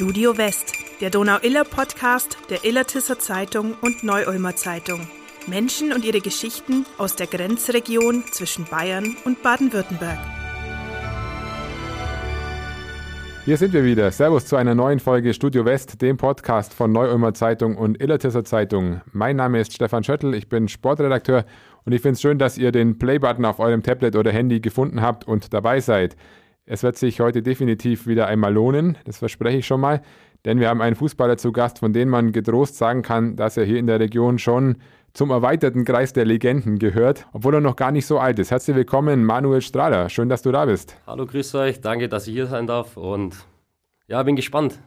Studio West, der Donau-Iller-Podcast der Illertisser Zeitung und Neu-Ulmer Zeitung. Menschen und ihre Geschichten aus der Grenzregion zwischen Bayern und Baden-Württemberg. Hier sind wir wieder. Servus zu einer neuen Folge Studio West, dem Podcast von Neu-Ulmer Zeitung und Illertisser Zeitung. Mein Name ist Stefan Schöttl, ich bin Sportredakteur und ich finde es schön, dass ihr den Play-Button auf eurem Tablet oder Handy gefunden habt und dabei seid. Es wird sich heute definitiv wieder einmal lohnen, das verspreche ich schon mal, denn wir haben einen Fußballer zu Gast, von dem man getrost sagen kann, dass er hier in der Region schon zum erweiterten Kreis der Legenden gehört, obwohl er noch gar nicht so alt ist. Herzlich willkommen, Manuel Strahler. Schön, dass du da bist. Hallo, grüß euch. Danke, dass ich hier sein darf und ja, bin gespannt.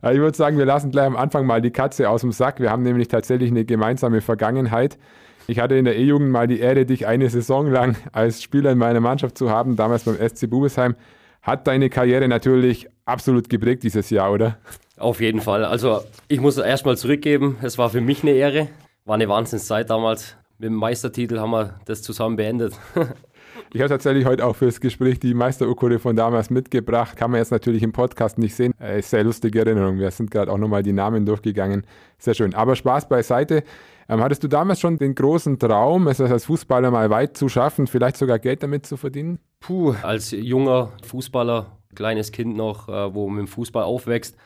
Ich würde sagen, wir lassen gleich am Anfang mal die Katze aus dem Sack. Wir haben nämlich tatsächlich eine gemeinsame Vergangenheit. Ich hatte in der E-Jugend mal die Ehre, dich eine Saison lang als Spieler in meiner Mannschaft zu haben, damals beim SC Bubesheim. Hat deine Karriere natürlich absolut geprägt dieses Jahr, oder? Auf jeden Fall. Also ich muss erstmal zurückgeben, es war für mich eine Ehre. War eine Wahnsinnszeit damals. Mit dem Meistertitel haben wir das zusammen beendet. Ich habe tatsächlich heute auch fürs Gespräch die Meisterurkunde von damals mitgebracht. Kann man jetzt natürlich im Podcast nicht sehen. Äh, sehr lustige Erinnerung. Wir sind gerade auch nochmal die Namen durchgegangen. Sehr schön. Aber Spaß beiseite. Ähm, hattest du damals schon den großen Traum, es als Fußballer mal weit zu schaffen, vielleicht sogar Geld damit zu verdienen? Puh, als junger Fußballer, kleines Kind noch, äh, wo mit dem Fußball aufwächst,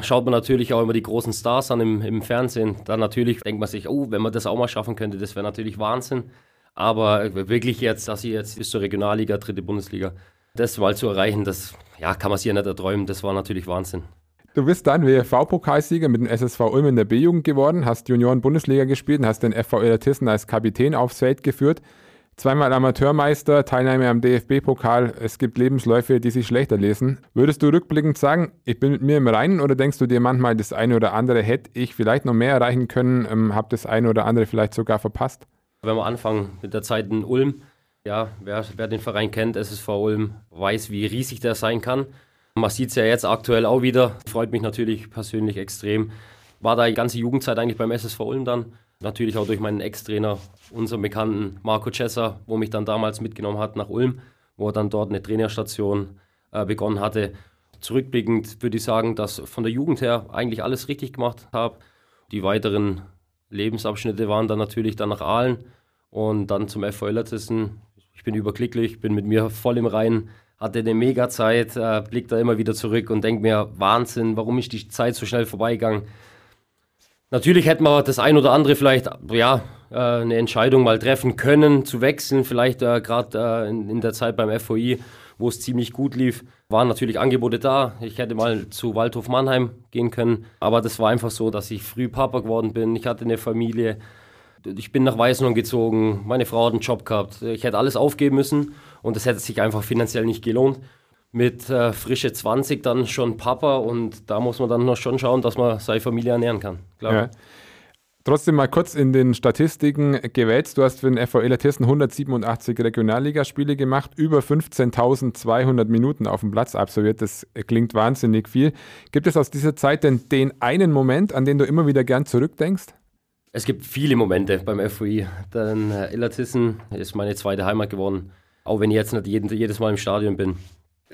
schaut man natürlich auch immer die großen Stars an im, im Fernsehen. Dann natürlich denkt man sich, oh, wenn man das auch mal schaffen könnte, das wäre natürlich Wahnsinn. Aber wirklich jetzt, dass ich jetzt bis zur Regionalliga, dritte Bundesliga, das mal zu erreichen, das ja, kann man sich ja nicht erträumen. Das war natürlich Wahnsinn. Du bist dann WFV-Pokalsieger mit dem SSV Ulm in der B-Jugend geworden, hast Junioren-Bundesliga gespielt und hast den FV Illertissen als Kapitän aufs Feld geführt. Zweimal Amateurmeister, Teilnahme am DFB-Pokal. Es gibt Lebensläufe, die sich schlechter lesen. Würdest du rückblickend sagen, ich bin mit mir im Reinen oder denkst du dir manchmal, das eine oder andere hätte ich vielleicht noch mehr erreichen können, ähm, habe das eine oder andere vielleicht sogar verpasst? Wenn wir anfangen mit der Zeit in Ulm, ja, wer, wer den Verein kennt, SSV Ulm, weiß, wie riesig der sein kann. Man sieht es ja jetzt aktuell auch wieder. Freut mich natürlich persönlich extrem. War da die ganze Jugendzeit eigentlich beim SSV Ulm dann. Natürlich auch durch meinen Ex-Trainer, unseren bekannten Marco Cesser, wo mich dann damals mitgenommen hat nach Ulm, wo er dann dort eine Trainerstation äh, begonnen hatte. Zurückblickend würde ich sagen, dass von der Jugend her eigentlich alles richtig gemacht habe. Die weiteren Lebensabschnitte waren dann natürlich dann nach Aalen und dann zum FV Illertissen. Ich bin überglücklich, bin mit mir voll im Reinen hatte eine mega Zeit, äh, blickt da immer wieder zurück und denkt mir, Wahnsinn, warum ist die Zeit so schnell vorbeigegangen? Natürlich hätte man das ein oder andere vielleicht, ja, äh, eine Entscheidung mal treffen können, zu wechseln, vielleicht äh, gerade äh, in, in, der Zeit beim FOI, wo es ziemlich gut lief, waren natürlich Angebote da. Ich hätte mal zu Waldhof Mannheim gehen können, aber das war einfach so, dass ich früh Papa geworden bin. Ich hatte eine Familie, ich bin nach Weißenhorn gezogen, meine Frau hat einen Job gehabt. Ich hätte alles aufgeben müssen und es hätte sich einfach finanziell nicht gelohnt. Mit äh, frische 20 dann schon Papa und da muss man dann noch schon schauen, dass man seine Familie ernähren kann. Ja. Trotzdem mal kurz in den Statistiken gewälzt. Du hast für den FVL Hessen 187 Regionalligaspiele gemacht, über 15.200 Minuten auf dem Platz absolviert. Das klingt wahnsinnig viel. Gibt es aus dieser Zeit denn den einen Moment, an den du immer wieder gern zurückdenkst? Es gibt viele Momente beim FOI. Denn äh, Illertissen ist meine zweite Heimat geworden, auch wenn ich jetzt nicht jeden, jedes Mal im Stadion bin.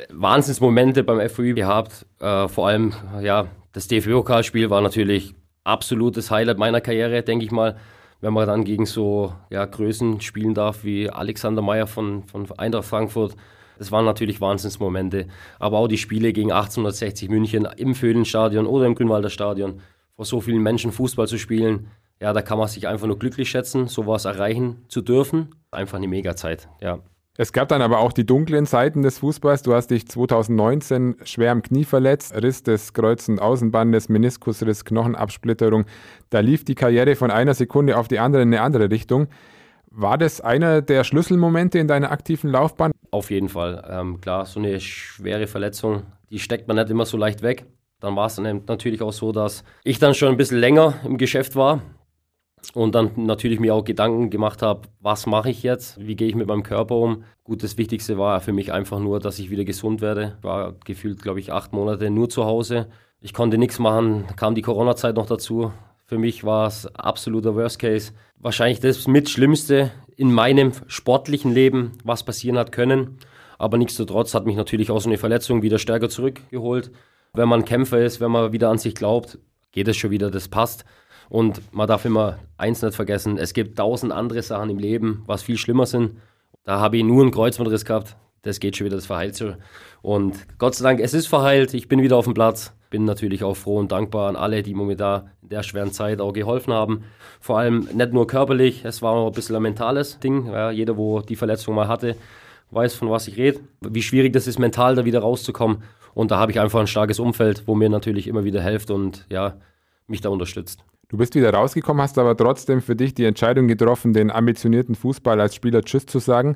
Wahnsinnsmomente beim FOI gehabt. Äh, vor allem, ja, das DFB-Pokalspiel war natürlich absolutes Highlight meiner Karriere, denke ich mal. Wenn man dann gegen so ja, Größen spielen darf wie Alexander Meyer von, von Eintracht Frankfurt. Das waren natürlich Wahnsinnsmomente. Aber auch die Spiele gegen 1860 München im Föhlenstadion oder im Grünwalder Stadion, vor so vielen Menschen Fußball zu spielen, ja, da kann man sich einfach nur glücklich schätzen, sowas erreichen zu dürfen. Einfach eine Mega-Zeit, ja. Es gab dann aber auch die dunklen Seiten des Fußballs. Du hast dich 2019 schwer am Knie verletzt, Riss des Kreuz- und Außenbandes, Meniskusriss, Knochenabsplitterung. Da lief die Karriere von einer Sekunde auf die andere in eine andere Richtung. War das einer der Schlüsselmomente in deiner aktiven Laufbahn? Auf jeden Fall. Ähm, klar, so eine schwere Verletzung, die steckt man nicht immer so leicht weg. Dann war es natürlich auch so, dass ich dann schon ein bisschen länger im Geschäft war und dann natürlich mir auch Gedanken gemacht habe, was mache ich jetzt, wie gehe ich mit meinem Körper um. Gut, das Wichtigste war für mich einfach nur, dass ich wieder gesund werde. Ich war gefühlt, glaube ich, acht Monate nur zu Hause. Ich konnte nichts machen, kam die Corona-Zeit noch dazu. Für mich war es absoluter Worst Case. Wahrscheinlich das mit Schlimmste in meinem sportlichen Leben, was passieren hat können. Aber nichtsdestotrotz hat mich natürlich auch so eine Verletzung wieder stärker zurückgeholt. Wenn man Kämpfer ist, wenn man wieder an sich glaubt, geht es schon wieder, das passt. Und man darf immer eins nicht vergessen, es gibt tausend andere Sachen im Leben, was viel schlimmer sind. Da habe ich nur einen Kreuzbandriss gehabt, das geht schon wieder, das verheilt schon. Und Gott sei Dank, es ist verheilt, ich bin wieder auf dem Platz. Bin natürlich auch froh und dankbar an alle, die mir da in der schweren Zeit auch geholfen haben. Vor allem nicht nur körperlich, es war auch ein bisschen ein mentales Ding. Ja, jeder, wo die Verletzung mal hatte, weiß, von was ich rede. Wie schwierig das ist, mental da wieder rauszukommen. Und da habe ich einfach ein starkes Umfeld, wo mir natürlich immer wieder hilft und ja, mich da unterstützt. Du bist wieder rausgekommen, hast aber trotzdem für dich die Entscheidung getroffen, den ambitionierten Fußball als Spieler Tschüss zu sagen.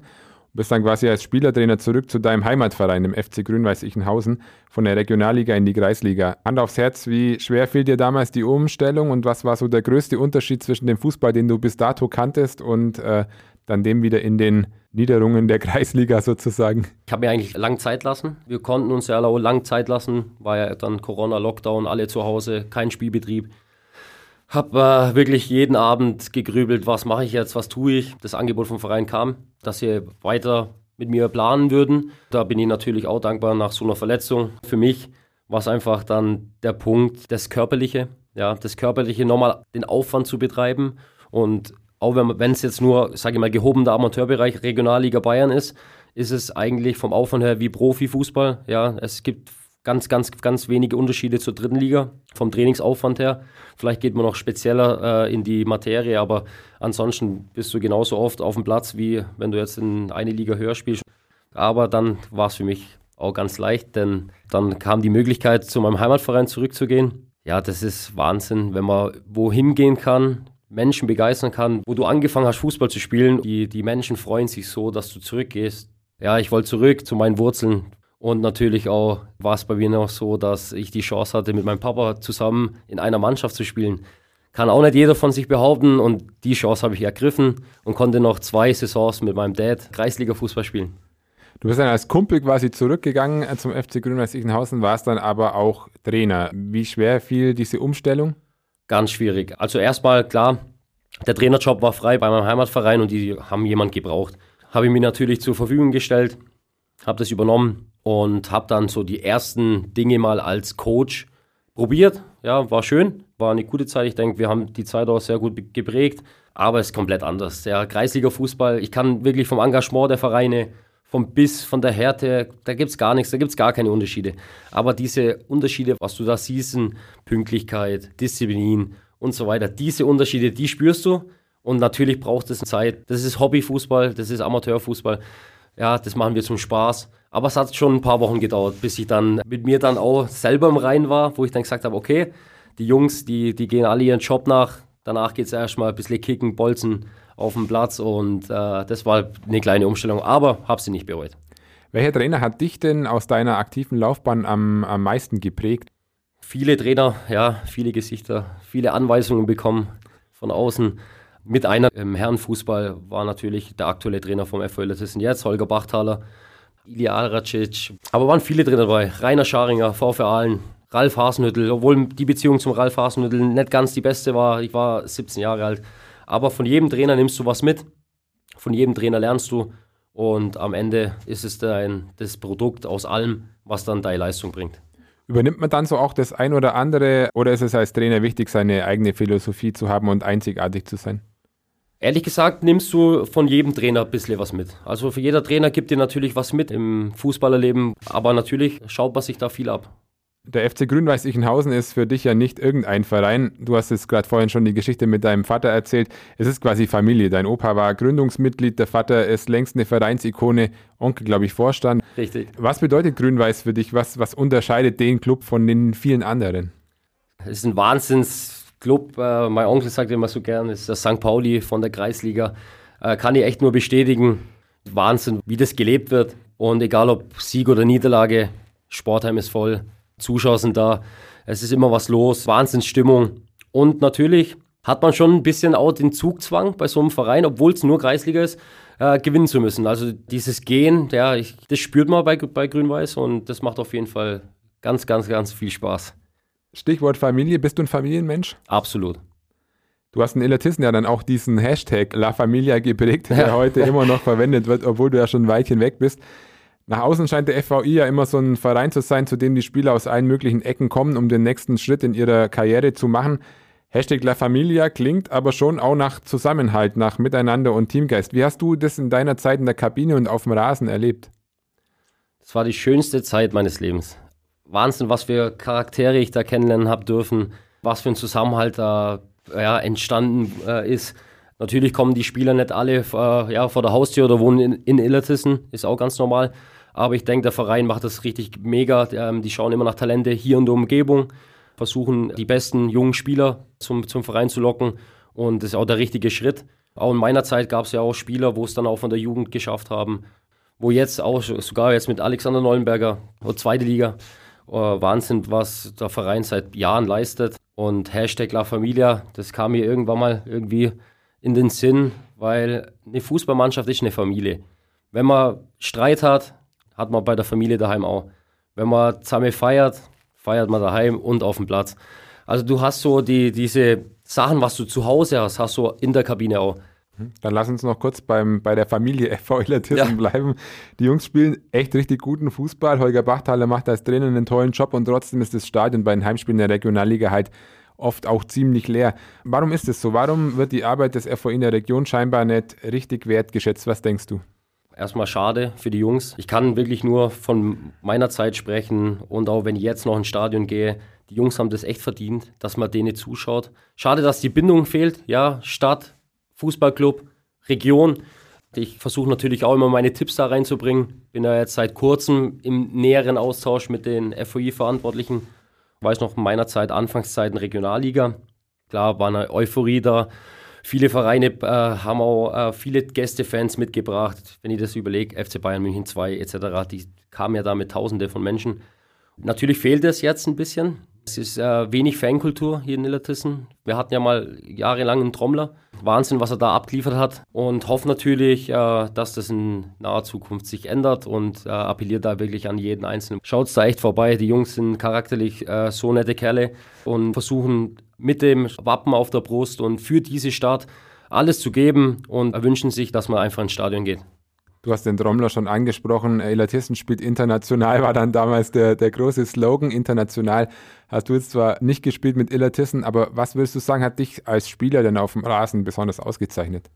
Du bist dann quasi als Spielertrainer zurück zu deinem Heimatverein, dem FC Grün-Weiß-Ichenhausen, von der Regionalliga in die Kreisliga. Hand aufs Herz, wie schwer fiel dir damals die Umstellung und was war so der größte Unterschied zwischen dem Fußball, den du bis dato kanntest und äh, dann dem wieder in den Niederungen der Kreisliga sozusagen? Ich habe mir eigentlich lang Zeit lassen. Wir konnten uns ja lang Zeit lassen, war ja dann Corona-Lockdown, alle zu Hause, kein Spielbetrieb. Habe äh, wirklich jeden Abend gegrübelt, was mache ich jetzt, was tue ich. Das Angebot vom Verein kam, dass sie weiter mit mir planen würden. Da bin ich natürlich auch dankbar nach so einer Verletzung. Für mich war es einfach dann der Punkt, das Körperliche, ja, das Körperliche nochmal den Aufwand zu betreiben. Und auch wenn es jetzt nur, sage ich mal, gehobener Amateurbereich Regionalliga Bayern ist, ist es eigentlich vom Aufwand her wie Profifußball. Ja, es gibt ganz, ganz, ganz wenige Unterschiede zur dritten Liga vom Trainingsaufwand her. Vielleicht geht man noch spezieller äh, in die Materie, aber ansonsten bist du genauso oft auf dem Platz, wie wenn du jetzt in eine Liga höher spielst. Aber dann war es für mich auch ganz leicht, denn dann kam die Möglichkeit, zu meinem Heimatverein zurückzugehen. Ja, das ist Wahnsinn, wenn man wohin gehen kann, Menschen begeistern kann, wo du angefangen hast, Fußball zu spielen. Die, die Menschen freuen sich so, dass du zurückgehst. Ja, ich wollte zurück zu meinen Wurzeln. Und natürlich auch war es bei mir noch so, dass ich die Chance hatte, mit meinem Papa zusammen in einer Mannschaft zu spielen. Kann auch nicht jeder von sich behaupten und die Chance habe ich ergriffen und konnte noch zwei Saisons mit meinem Dad Kreisliga-Fußball spielen. Du bist dann als Kumpel quasi zurückgegangen äh, zum FC Grün-Weiß-Ichenhausen, warst dann aber auch Trainer. Wie schwer fiel diese Umstellung? Ganz schwierig. Also erstmal klar, der Trainerjob war frei bei meinem Heimatverein und die haben jemand gebraucht. Habe ich mir natürlich zur Verfügung gestellt, habe das übernommen und habe dann so die ersten Dinge mal als Coach probiert. Ja, war schön, war eine gute Zeit. Ich denke, wir haben die Zeit auch sehr gut geprägt, aber es ist komplett anders. Der Kreisliga-Fußball, ich kann wirklich vom Engagement der Vereine, vom Biss, von der Härte, da gibt es gar nichts, da gibt es gar keine Unterschiede. Aber diese Unterschiede, was du da siehst, Pünktlichkeit, Disziplin und so weiter, diese Unterschiede, die spürst du. Und natürlich braucht es Zeit. Das ist Hobbyfußball, das ist Amateurfußball. Ja, das machen wir zum Spaß. Aber es hat schon ein paar Wochen gedauert, bis ich dann mit mir dann auch selber im Rein war, wo ich dann gesagt habe, okay, die Jungs, die, die gehen alle ihren Job nach. Danach geht es erstmal ein bisschen kicken, bolzen auf dem Platz und äh, das war eine kleine Umstellung, aber habe sie nicht bereut. Welcher Trainer hat dich denn aus deiner aktiven Laufbahn am, am meisten geprägt? Viele Trainer, ja, viele Gesichter, viele Anweisungen bekommen von außen. Mit einer im Herrenfußball war natürlich der aktuelle Trainer vom FV Illertissen jetzt, Holger Bachtaler, Ilya Alracic. Aber waren viele Trainer dabei. Rainer Scharinger, VfR Aalen, Ralf Hasenhüttel, obwohl die Beziehung zum Ralf Hasenhüttel nicht ganz die beste war. Ich war 17 Jahre alt. Aber von jedem Trainer nimmst du was mit. Von jedem Trainer lernst du. Und am Ende ist es dein, das Produkt aus allem, was dann deine Leistung bringt. Übernimmt man dann so auch das ein oder andere oder ist es als Trainer wichtig, seine eigene Philosophie zu haben und einzigartig zu sein? Ehrlich gesagt nimmst du von jedem Trainer ein bisschen was mit. Also für jeder Trainer gibt dir natürlich was mit im Fußballerleben, aber natürlich schaut man sich da viel ab. Der FC Grün-Weiß-Ichenhausen ist für dich ja nicht irgendein Verein. Du hast es gerade vorhin schon die Geschichte mit deinem Vater erzählt. Es ist quasi Familie. Dein Opa war Gründungsmitglied, der Vater ist längst eine Vereinsikone, Onkel, glaube ich, Vorstand. Richtig. Was bedeutet Grün-Weiß für dich? Was, was unterscheidet den Club von den vielen anderen? Es ist ein Wahnsinns Club, äh, mein Onkel sagt immer so gern, ist der St. Pauli von der Kreisliga. Äh, kann ich echt nur bestätigen. Wahnsinn, wie das gelebt wird. Und egal ob Sieg oder Niederlage, Sportheim ist voll, Zuschauer sind da, es ist immer was los, Wahnsinnsstimmung. Und natürlich hat man schon ein bisschen auch den Zugzwang bei so einem Verein, obwohl es nur Kreisliga ist, äh, gewinnen zu müssen. Also dieses Gehen, ja, ich, das spürt man bei, bei Grün-Weiß und das macht auf jeden Fall ganz, ganz, ganz viel Spaß. Stichwort Familie, bist du ein Familienmensch? Absolut. Du hast in Illertissen ja dann auch diesen Hashtag La Familia geprägt, der heute immer noch verwendet wird, obwohl du ja schon ein Weilchen weg bist. Nach außen scheint der FVI ja immer so ein Verein zu sein, zu dem die Spieler aus allen möglichen Ecken kommen, um den nächsten Schritt in ihrer Karriere zu machen. Hashtag La Familia klingt aber schon auch nach Zusammenhalt, nach Miteinander und Teamgeist. Wie hast du das in deiner Zeit in der Kabine und auf dem Rasen erlebt? Das war die schönste Zeit meines Lebens. Wahnsinn, was für Charaktere ich da kennenlernen habe dürfen, was für ein Zusammenhalt da ja, entstanden äh, ist. Natürlich kommen die Spieler nicht alle äh, ja, vor der Haustür oder wohnen in, in Illertissen, ist auch ganz normal. Aber ich denke, der Verein macht das richtig mega. Ähm, die schauen immer nach Talente hier in der Umgebung, versuchen die besten jungen Spieler zum, zum Verein zu locken. Und das ist auch der richtige Schritt. Auch in meiner Zeit gab es ja auch Spieler, wo es dann auch von der Jugend geschafft haben. Wo jetzt auch sogar jetzt mit Alexander Neuenberger, zweite Liga, Wahnsinn, was der Verein seit Jahren leistet. Und Hashtag La Familia, das kam mir irgendwann mal irgendwie in den Sinn, weil eine Fußballmannschaft ist eine Familie. Wenn man Streit hat, hat man bei der Familie daheim auch. Wenn man zusammen feiert, feiert man daheim und auf dem Platz. Also du hast so die, diese Sachen, was du zu Hause hast, hast du in der Kabine auch. Mhm. Dann lass uns noch kurz beim, bei der Familie FV Illertissen ja. bleiben. Die Jungs spielen echt richtig guten Fußball. Holger Bachtaler macht als Trainer einen tollen Job und trotzdem ist das Stadion bei den Heimspielen der Regionalliga halt oft auch ziemlich leer. Warum ist es so? Warum wird die Arbeit des FV in der Region scheinbar nicht richtig wertgeschätzt? Was denkst du? Erstmal schade für die Jungs. Ich kann wirklich nur von meiner Zeit sprechen und auch wenn ich jetzt noch ins Stadion gehe, die Jungs haben das echt verdient, dass man denen zuschaut. Schade, dass die Bindung fehlt. Ja, Stadt, Fußballclub, Region. Ich versuche natürlich auch immer meine Tipps da reinzubringen. Bin ja jetzt seit kurzem im näheren Austausch mit den FOI-Verantwortlichen. Ich weiß noch in meiner Zeit, Anfangszeiten Regionalliga. Klar war eine Euphorie da. Viele Vereine äh, haben auch äh, viele Gästefans mitgebracht. Wenn ich das überlege, FC Bayern München 2 etc., die kamen ja da mit Tausende von Menschen. Natürlich fehlt es jetzt ein bisschen. Es ist äh, wenig Fankultur hier in Illertissen. Wir hatten ja mal jahrelang einen Trommler. Wahnsinn, was er da abgeliefert hat. Und hoffe natürlich, äh, dass das in naher Zukunft sich ändert und äh, appelliert da wirklich an jeden Einzelnen. Schaut da echt vorbei. Die Jungs sind charakterlich äh, so nette Kerle und versuchen mit dem Wappen auf der Brust und für diese Stadt alles zu geben und wünschen sich, dass man einfach ins Stadion geht. Du hast den Trommler schon angesprochen. Illertissen spielt international, war dann damals der, der große Slogan. International hast du jetzt zwar nicht gespielt mit Illertissen, aber was willst du sagen, hat dich als Spieler denn auf dem Rasen besonders ausgezeichnet?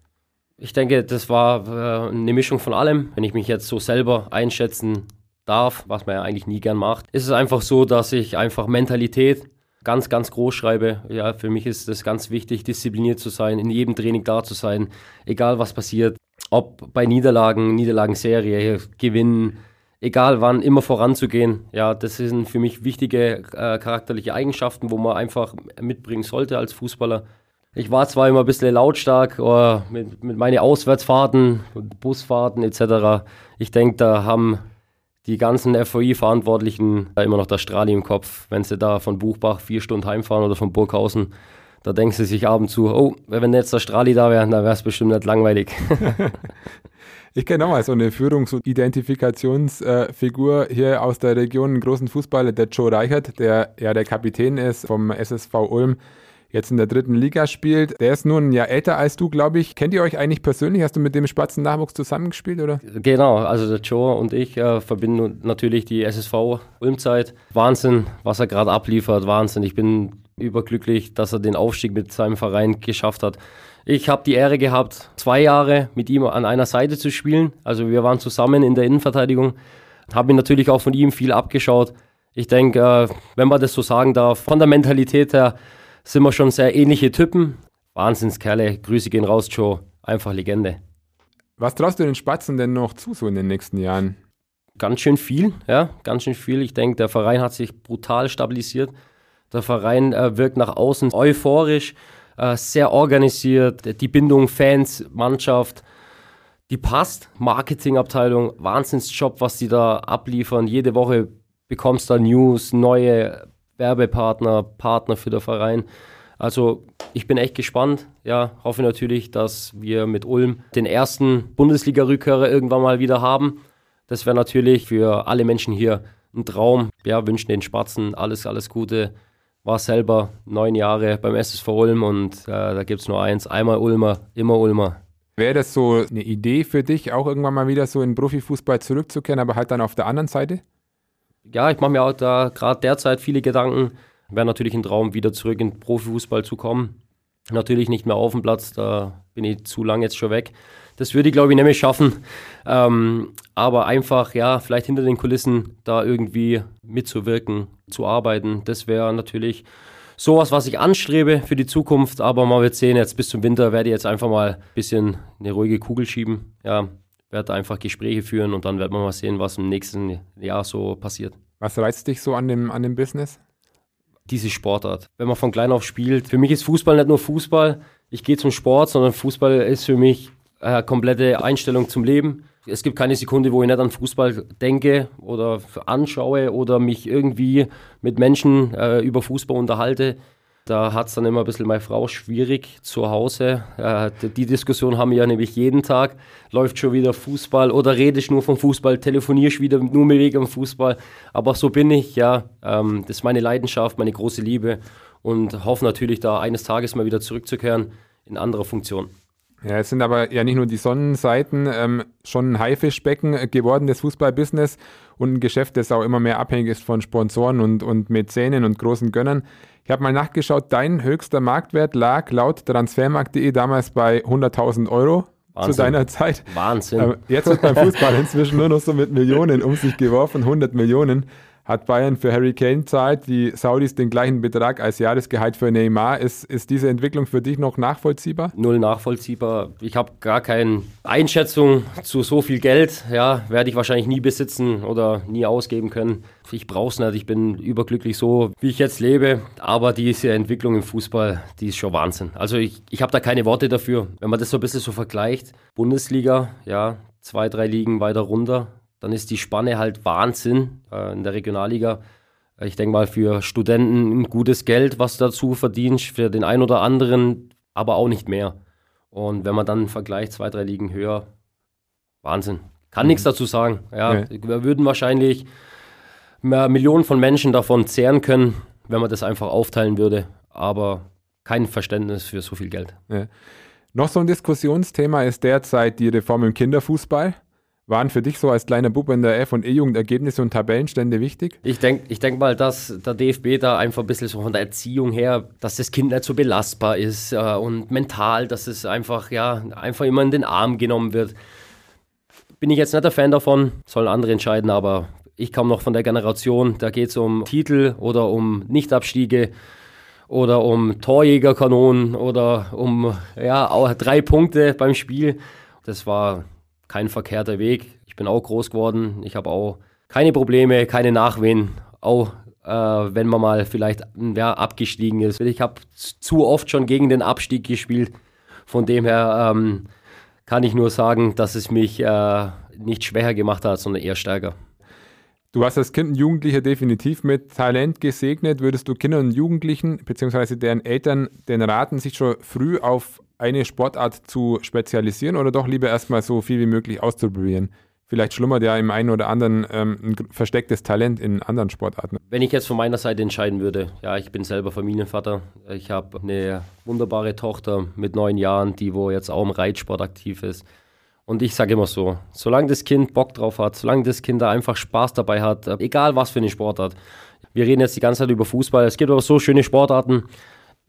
Ich denke, das war äh, eine Mischung von allem. Wenn ich mich jetzt so selber einschätzen darf, was man ja eigentlich nie gern macht, ist es einfach so, dass ich einfach Mentalität ganz, ganz groß schreibe. Ja, für mich ist es ganz wichtig, diszipliniert zu sein, in jedem Training da zu sein, egal was passiert ob bei Niederlagen, Niederlagenserie, Gewinnen, egal wann, immer voranzugehen. Ja, das sind für mich wichtige äh, charakterliche Eigenschaften, wo man einfach mitbringen sollte als Fußballer. Ich war zwar immer ein bisschen lautstark oh, mit, mit meinen Auswärtsfahrten, Busfahrten etc. Ich denke, da haben die ganzen FOI-Verantwortlichen immer noch das Strahli im Kopf, wenn sie da von Buchbach vier Stunden heimfahren oder von Burghausen da denken sie sich abends zu, oh, wenn jetzt der Strahli da wäre, dann wäre es bestimmt nicht langweilig. ich kenne auch mal so eine Führungs- und Identifikationsfigur hier aus der Region, einen großen Fußballer, der Joe Reichert, der ja der Kapitän ist vom SSV Ulm jetzt in der dritten Liga spielt. Der ist nun ein Jahr älter als du, glaube ich. Kennt ihr euch eigentlich persönlich? Hast du mit dem Spatzen Nachwuchs zusammengespielt, oder? Genau, also der Joe und ich äh, verbinden natürlich die SSV Ulmzeit. Wahnsinn, was er gerade abliefert, Wahnsinn. Ich bin überglücklich, dass er den Aufstieg mit seinem Verein geschafft hat. Ich habe die Ehre gehabt, zwei Jahre mit ihm an einer Seite zu spielen. Also wir waren zusammen in der Innenverteidigung. Habe mir natürlich auch von ihm viel abgeschaut. Ich denke, äh, wenn man das so sagen darf, von der Mentalität her sind wir schon sehr ähnliche Typen. Wahnsinnskerle, Grüße gehen raus, Joe. Einfach Legende. Was traust du den Spatzen denn noch zu so in den nächsten Jahren? Ganz schön viel, ja, ganz schön viel. Ich denke, der Verein hat sich brutal stabilisiert. Der Verein äh, wirkt nach außen euphorisch, äh, sehr organisiert. Die Bindung Fans, Mannschaft, die passt. Marketingabteilung, Wahnsinnsjob, was die da abliefern. Jede Woche bekommst du News, neue Werbepartner, Partner für den Verein. Also ich bin echt gespannt. Ja, hoffe natürlich, dass wir mit Ulm den ersten Bundesliga-Rückkehrer irgendwann mal wieder haben. Das wäre natürlich für alle Menschen hier ein Traum. Ja, wünschen den Spatzen alles, alles Gute war selber neun Jahre beim SSV Ulm und äh, da gibt es nur eins, einmal Ulmer, immer Ulmer. Wäre das so eine Idee für dich, auch irgendwann mal wieder so in Profifußball zurückzukehren, aber halt dann auf der anderen Seite? Ja, ich mache mir auch da gerade derzeit viele Gedanken. Wäre natürlich ein Traum, wieder zurück in Profifußball zu kommen. Natürlich nicht mehr auf dem Platz, da bin ich zu lang jetzt schon weg. Das würde ich, glaube ich, mehr schaffen. Ähm, aber einfach, ja, vielleicht hinter den Kulissen da irgendwie mitzuwirken, zu arbeiten, das wäre natürlich sowas, was ich anstrebe für die Zukunft. Aber mal wird sehen, jetzt bis zum Winter werde ich jetzt einfach mal ein bisschen eine ruhige Kugel schieben. Ja, werde einfach Gespräche führen und dann wird man mal sehen, was im nächsten Jahr so passiert. Was reizt dich so an dem, an dem Business? Diese Sportart. Wenn man von klein auf spielt, für mich ist Fußball nicht nur Fußball. Ich gehe zum Sport, sondern Fußball ist für mich eine komplette Einstellung zum Leben. Es gibt keine Sekunde, wo ich nicht an Fußball denke oder anschaue oder mich irgendwie mit Menschen äh, über Fußball unterhalte. Da hat es dann immer ein bisschen meine Frau schwierig zu Hause. Äh, die Diskussion haben wir ja nämlich jeden Tag. Läuft schon wieder Fußball oder rede ich nur vom Fußball, telefoniere ich wieder nur mit wegen Fußball. Aber so bin ich, ja. Ähm, das ist meine Leidenschaft, meine große Liebe und hoffe natürlich, da eines Tages mal wieder zurückzukehren in anderer Funktion. Ja, es sind aber ja nicht nur die Sonnenseiten, ähm, schon ein Haifischbecken geworden, das Fußballbusiness und ein Geschäft, das auch immer mehr abhängig ist von Sponsoren und, und Mäzenen und großen Gönnern. Ich habe mal nachgeschaut, dein höchster Marktwert lag laut transfermarkt.de damals bei 100.000 Euro. Wahnsinn. zu deiner Zeit. Wahnsinn. Ähm, jetzt wird beim Fußball inzwischen nur noch so mit Millionen um sich geworfen, 100 Millionen hat Bayern für Harry Kane zahlt, die Saudis den gleichen Betrag als Jahresgehalt für Neymar. Ist, ist diese Entwicklung für dich noch nachvollziehbar? Null nachvollziehbar. Ich habe gar keine Einschätzung zu so viel Geld. Ja, werde ich wahrscheinlich nie besitzen oder nie ausgeben können. Ich brauche es nicht. Ich bin überglücklich so, wie ich jetzt lebe. Aber diese Entwicklung im Fußball, die ist schon Wahnsinn. Also ich, ich habe da keine Worte dafür. Wenn man das so ein bisschen so vergleicht, Bundesliga, ja, zwei, drei Ligen weiter runter, dann ist die Spanne halt Wahnsinn äh, in der Regionalliga. Ich denke mal, für Studenten ein gutes Geld, was dazu verdient, für den einen oder anderen, aber auch nicht mehr. Und wenn man dann vergleicht, zwei, drei Ligen höher, Wahnsinn. Kann mhm. nichts dazu sagen. Ja, okay. Wir würden wahrscheinlich Millionen von Menschen davon zehren können, wenn man das einfach aufteilen würde. Aber kein Verständnis für so viel Geld. Ja. Noch so ein Diskussionsthema ist derzeit die Reform im Kinderfußball. Waren für dich so als kleiner Bub in der F- und E-Jugend Ergebnisse und Tabellenstände wichtig? Ich denke ich denk mal, dass der DFB da einfach ein bisschen so von der Erziehung her, dass das Kind nicht so belastbar ist äh, und mental, dass es einfach, ja, einfach immer in den Arm genommen wird. Bin ich jetzt nicht der Fan davon, sollen andere entscheiden, aber ich komme noch von der Generation, da geht es um Titel oder um Nichtabstiege oder um Torjägerkanonen oder um ja, drei Punkte beim Spiel. Das war kein verkehrter Weg. Ich bin auch groß geworden. Ich habe auch keine Probleme, keine Nachwehen. Auch äh, wenn man mal vielleicht ja, abgestiegen ist. Ich habe zu oft schon gegen den Abstieg gespielt. Von dem her ähm, kann ich nur sagen, dass es mich äh, nicht schwächer gemacht hat, sondern eher stärker. Du hast als Kind und Jugendlicher definitiv mit Talent gesegnet. Würdest du Kindern und Jugendlichen bzw. deren Eltern den raten, sich schon früh auf eine Sportart zu spezialisieren oder doch lieber erstmal so viel wie möglich auszuprobieren? Vielleicht schlummert ja im einen oder anderen ähm, ein verstecktes Talent in anderen Sportarten. Wenn ich jetzt von meiner Seite entscheiden würde, ja, ich bin selber Familienvater. Ich habe eine wunderbare Tochter mit neun Jahren, die wo jetzt auch im Reitsport aktiv ist. Und ich sage immer so, solange das Kind Bock drauf hat, solange das Kind da einfach Spaß dabei hat, egal was für eine Sportart. Wir reden jetzt die ganze Zeit über Fußball. Es gibt aber so schöne Sportarten,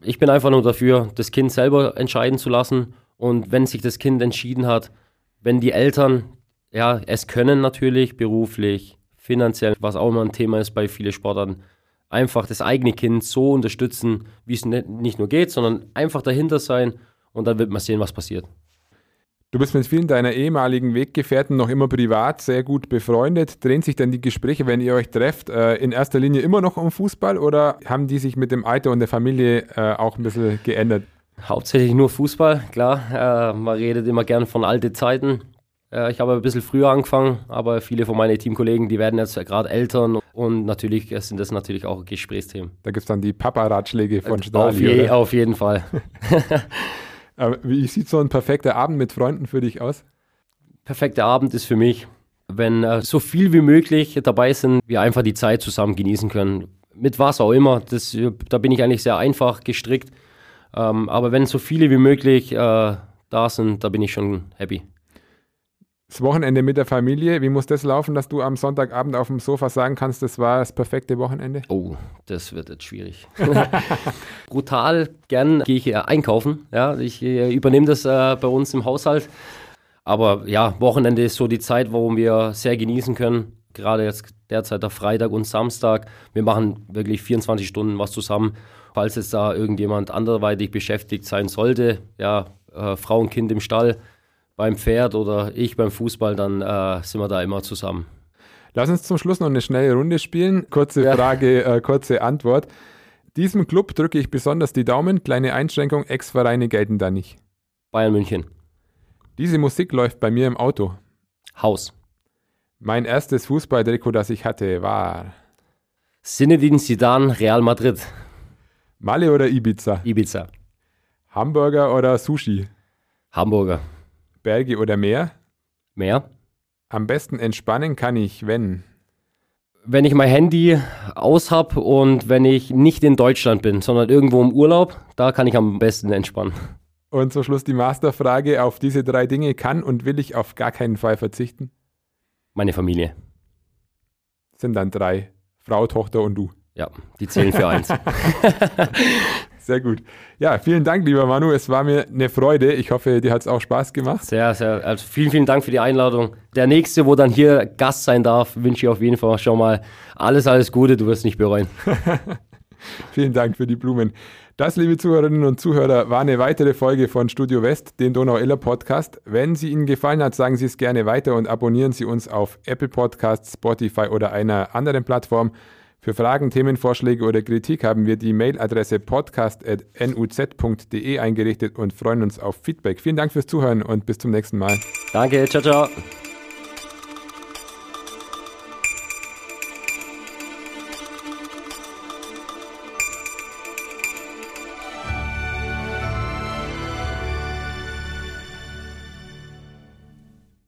ich bin einfach nur dafür, das Kind selber entscheiden zu lassen. Und wenn sich das Kind entschieden hat, wenn die Eltern ja, es können natürlich beruflich, finanziell, was auch immer ein Thema ist bei vielen Sportarten, einfach das eigene Kind so unterstützen, wie es nicht nur geht, sondern einfach dahinter sein und dann wird man sehen, was passiert. Du bist mit vielen deiner ehemaligen Weggefährten noch immer privat sehr gut befreundet. Drehen sich denn die Gespräche, wenn ihr euch trefft, äh, in erster Linie immer noch um Fußball oder haben die sich mit dem Alter und der Familie äh, auch ein bisschen geändert? Hauptsächlich nur Fußball, klar. Äh, man redet immer gern von alten Zeiten. ich habe ein bisschen früher angefangen, aber viele von meinen Teamkollegen, die werden jetzt gerade Eltern und natürlich sind das natürlich auch Gesprächsthemen. Da gibt es dann die Papa-Ratschläge von Stali, auf, je, auf jeden Fall. Aber wie sieht so ein perfekter Abend mit Freunden für dich aus? Perfekter Abend ist für mich, wenn äh, so viel wie möglich dabei sind, wir einfach die Zeit zusammen genießen können. Mit was auch immer. Das, da bin ich eigentlich sehr einfach gestrickt. Ähm, aber wenn so viele wie möglich äh, da sind, da bin ich schon happy. Das Wochenende mit der Familie, wie muss das laufen, dass du am Sonntagabend auf dem Sofa sagen kannst, das war das perfekte Wochenende? Oh, das wird jetzt schwierig. Brutal gern gehe ich einkaufen. Ja, ich äh, übernehme das äh, bei uns im Haushalt. Aber ja, Wochenende ist so die Zeit, wo wir sehr genießen können. Gerade jetzt derzeit der Freitag und Samstag. Wir machen wirklich 24 Stunden was zusammen. Falls jetzt da irgendjemand anderweitig beschäftigt sein sollte, ja, äh, Frau und Kind im Stall, beim Pferd oder ich beim Fußball, dann äh, sind wir da immer zusammen. Lass uns zum Schluss noch eine schnelle Runde spielen. Kurze ja. Frage, äh, kurze Antwort. Diesem Club drücke ich besonders die Daumen. Kleine Einschränkung, Ex-Vereine gelten da nicht. Bayern München. Diese Musik läuft bei mir im Auto. Haus. Mein erstes Fußballtrikot, das ich hatte, war Sinedin Sidan, Real Madrid. Malle oder Ibiza? Ibiza. Hamburger oder Sushi? Hamburger. Berge oder Meer? Meer. Am besten entspannen kann ich, wenn? Wenn ich mein Handy aus habe und wenn ich nicht in Deutschland bin, sondern irgendwo im Urlaub, da kann ich am besten entspannen. Und zum Schluss die Masterfrage: Auf diese drei Dinge kann und will ich auf gar keinen Fall verzichten? Meine Familie. Sind dann drei: Frau, Tochter und du. Ja, die zählen für eins. Sehr gut. Ja, vielen Dank, lieber Manu. Es war mir eine Freude. Ich hoffe, dir hat es auch Spaß gemacht. Sehr, sehr. Also vielen, vielen Dank für die Einladung. Der nächste, wo dann hier Gast sein darf, wünsche ich auf jeden Fall schon mal alles, alles Gute. Du wirst nicht bereuen. vielen Dank für die Blumen. Das, liebe Zuhörerinnen und Zuhörer, war eine weitere Folge von Studio West, dem Donau-Iller Podcast. Wenn sie Ihnen gefallen hat, sagen Sie es gerne weiter und abonnieren Sie uns auf Apple Podcasts, Spotify oder einer anderen Plattform. Für Fragen, Themenvorschläge oder Kritik haben wir die Mailadresse podcast.nuz.de eingerichtet und freuen uns auf Feedback. Vielen Dank fürs Zuhören und bis zum nächsten Mal. Danke, ciao, ciao.